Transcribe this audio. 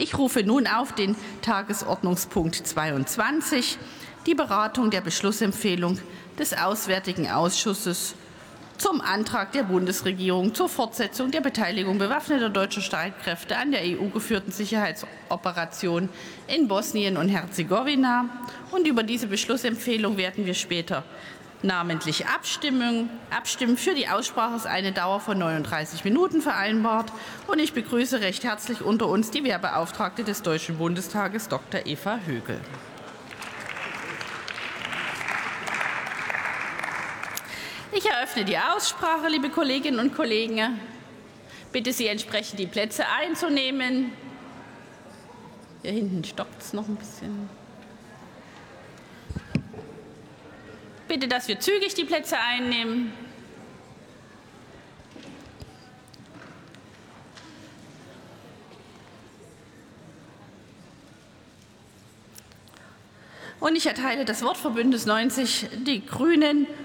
Ich rufe nun auf den Tagesordnungspunkt 22, die Beratung der Beschlussempfehlung des Auswärtigen Ausschusses zum Antrag der Bundesregierung zur Fortsetzung der Beteiligung bewaffneter deutscher Streitkräfte an der EU-geführten Sicherheitsoperation in Bosnien und Herzegowina. Und über diese Beschlussempfehlung werden wir später namentlich abstimmen. Abstimmen für die Aussprache ist eine Dauer von 39 Minuten vereinbart. Und ich begrüße recht herzlich unter uns die Wehrbeauftragte des Deutschen Bundestages, Dr. Eva Högel. Ich eröffne die Aussprache, liebe Kolleginnen und Kollegen. Bitte Sie entsprechend die Plätze einzunehmen. Hier hinten stockt es noch ein bisschen. Bitte, dass wir zügig die Plätze einnehmen. Und ich erteile das Wort für Bündnis 90 Die Grünen